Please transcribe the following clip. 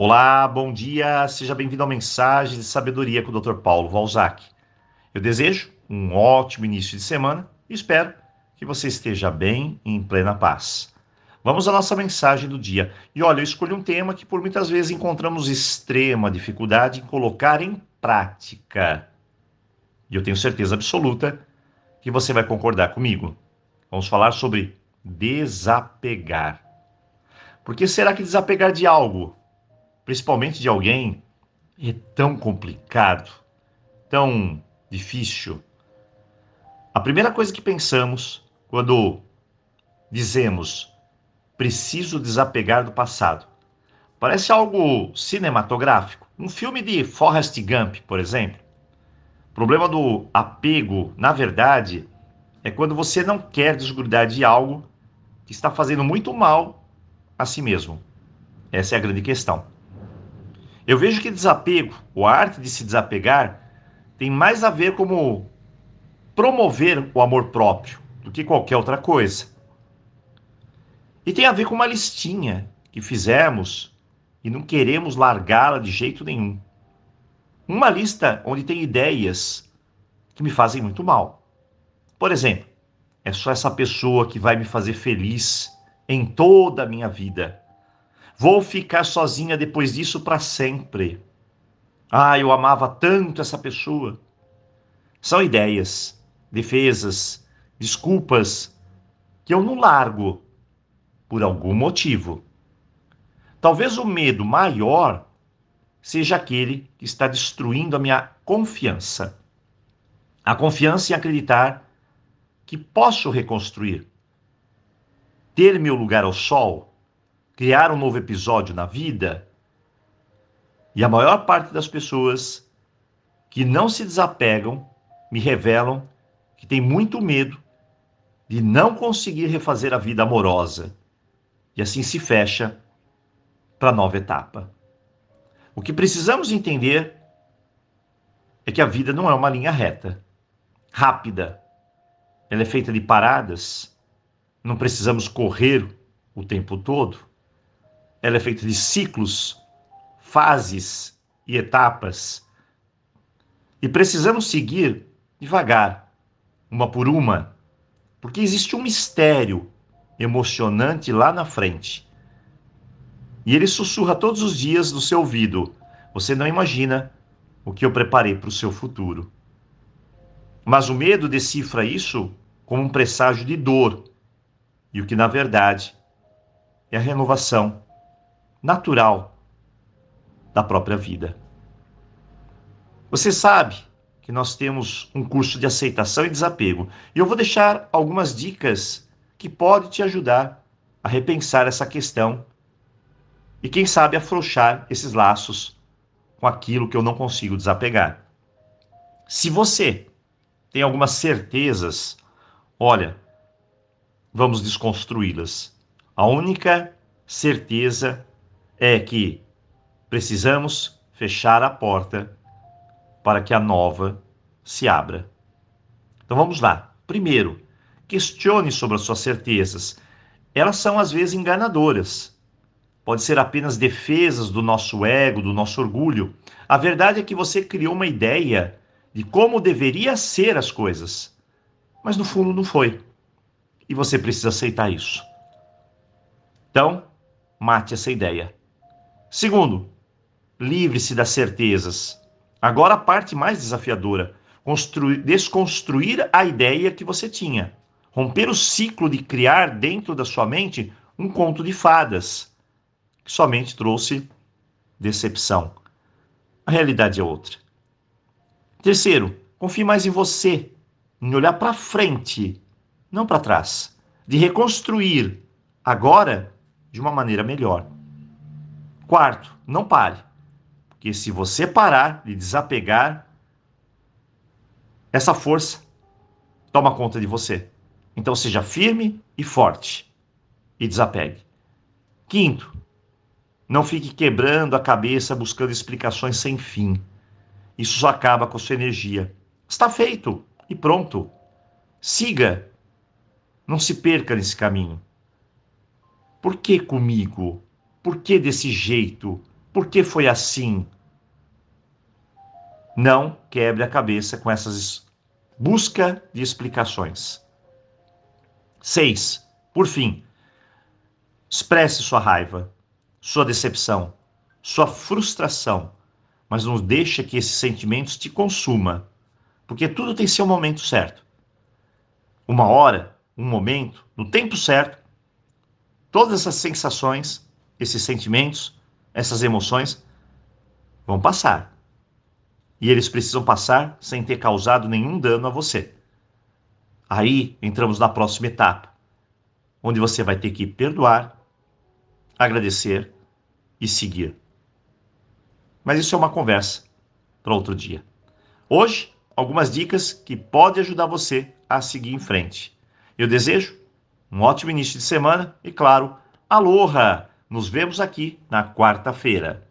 Olá, bom dia, seja bem-vindo ao Mensagem de Sabedoria com o Dr. Paulo Valzac. Eu desejo um ótimo início de semana e espero que você esteja bem e em plena paz. Vamos à nossa mensagem do dia. E olha, eu escolhi um tema que por muitas vezes encontramos extrema dificuldade em colocar em prática. E eu tenho certeza absoluta que você vai concordar comigo. Vamos falar sobre desapegar. Por que será que desapegar de algo principalmente de alguém, é tão complicado, tão difícil. A primeira coisa que pensamos quando dizemos preciso desapegar do passado parece algo cinematográfico. Um filme de Forrest Gump, por exemplo. O problema do apego, na verdade, é quando você não quer desgrudar de algo que está fazendo muito mal a si mesmo. Essa é a grande questão. Eu vejo que desapego, ou a arte de se desapegar, tem mais a ver como promover o amor próprio do que qualquer outra coisa. E tem a ver com uma listinha que fizemos e não queremos largá-la de jeito nenhum. Uma lista onde tem ideias que me fazem muito mal. Por exemplo, é só essa pessoa que vai me fazer feliz em toda a minha vida. Vou ficar sozinha depois disso para sempre. Ah, eu amava tanto essa pessoa. São ideias, defesas, desculpas que eu não largo por algum motivo. Talvez o medo maior seja aquele que está destruindo a minha confiança. A confiança em acreditar que posso reconstruir, ter meu lugar ao sol criar um novo episódio na vida. E a maior parte das pessoas que não se desapegam me revelam que tem muito medo de não conseguir refazer a vida amorosa. E assim se fecha para a nova etapa. O que precisamos entender é que a vida não é uma linha reta, rápida. Ela é feita de paradas. Não precisamos correr o tempo todo ela é feita de ciclos, fases e etapas. E precisamos seguir devagar, uma por uma, porque existe um mistério emocionante lá na frente. E ele sussurra todos os dias no seu ouvido: Você não imagina o que eu preparei para o seu futuro. Mas o medo decifra isso como um presságio de dor, e o que na verdade é a renovação natural da própria vida. Você sabe que nós temos um curso de aceitação e desapego, e eu vou deixar algumas dicas que podem te ajudar a repensar essa questão e quem sabe afrouxar esses laços com aquilo que eu não consigo desapegar. Se você tem algumas certezas, olha, vamos desconstruí-las. A única certeza é que precisamos fechar a porta para que a nova se abra. Então vamos lá. Primeiro, questione sobre as suas certezas. Elas são às vezes enganadoras. Pode ser apenas defesas do nosso ego, do nosso orgulho. A verdade é que você criou uma ideia de como deveria ser as coisas, mas no fundo não foi. E você precisa aceitar isso. Então, mate essa ideia. Segundo, livre-se das certezas. Agora a parte mais desafiadora, construir, desconstruir a ideia que você tinha. Romper o ciclo de criar dentro da sua mente um conto de fadas, que somente trouxe decepção. A realidade é outra. Terceiro, confie mais em você, em olhar para frente, não para trás, de reconstruir agora de uma maneira melhor. Quarto, não pare. Porque se você parar de desapegar, essa força toma conta de você. Então seja firme e forte e desapegue. Quinto, não fique quebrando a cabeça buscando explicações sem fim. Isso só acaba com a sua energia. Está feito e pronto. Siga. Não se perca nesse caminho. Por que comigo? Por que desse jeito? Por que foi assim? Não quebre a cabeça com essas busca de explicações. 6. Por fim, expresse sua raiva, sua decepção, sua frustração, mas não deixe que esses sentimentos te consuma, porque tudo tem seu momento certo. Uma hora, um momento, no tempo certo, todas essas sensações, esses sentimentos, essas emoções vão passar. E eles precisam passar sem ter causado nenhum dano a você. Aí entramos na próxima etapa, onde você vai ter que perdoar, agradecer e seguir. Mas isso é uma conversa para outro dia. Hoje, algumas dicas que podem ajudar você a seguir em frente. Eu desejo um ótimo início de semana e, claro, aloha! Nos vemos aqui na quarta-feira.